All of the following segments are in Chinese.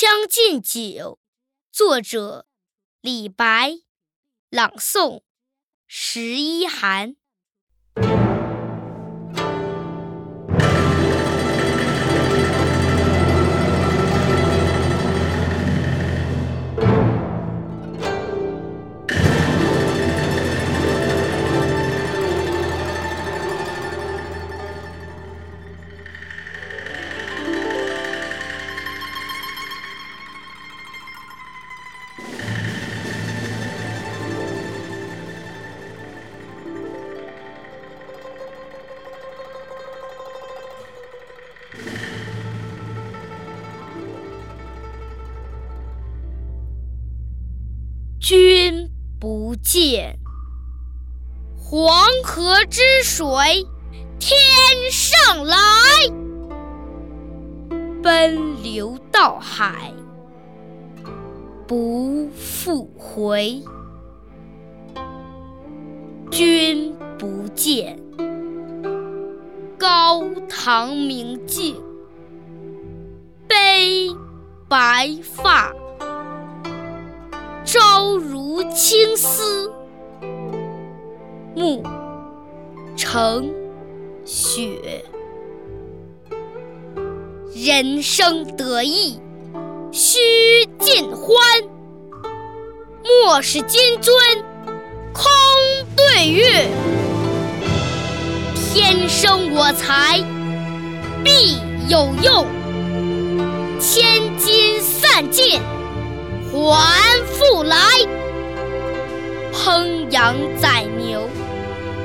将进酒》，作者李白，朗诵十一寒。君不见，黄河之水天上来，奔流到海不复回。君不见，高堂明镜悲白发。朝如青丝，暮成雪。人生得意须尽欢，莫使金樽空对月。天生我材必有用，千金散尽。还复来，烹羊宰牛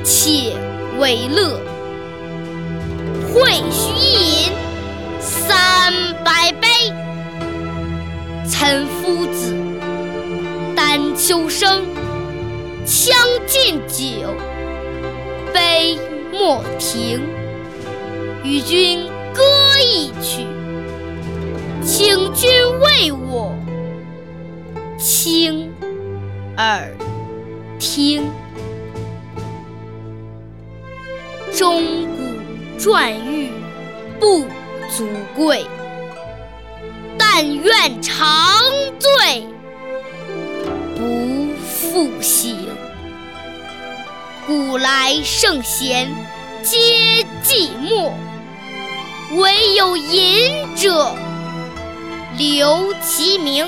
且为乐，会须一饮三百杯。岑夫子，丹丘生，将进酒，杯莫停。与君歌一曲，请君为我。倾耳听，钟鼓馔玉不足贵，但愿长醉不复醒。古来圣贤皆寂寞，惟有饮者留其名。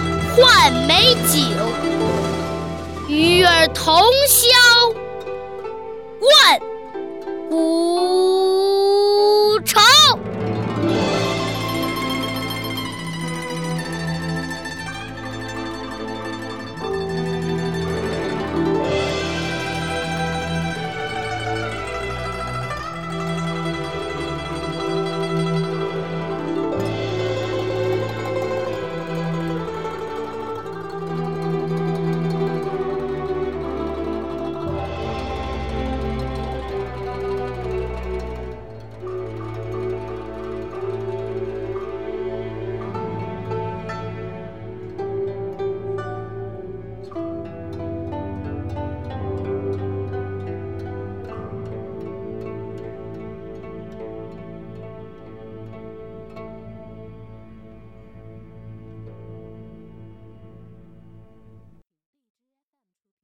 换美酒，与尔同销万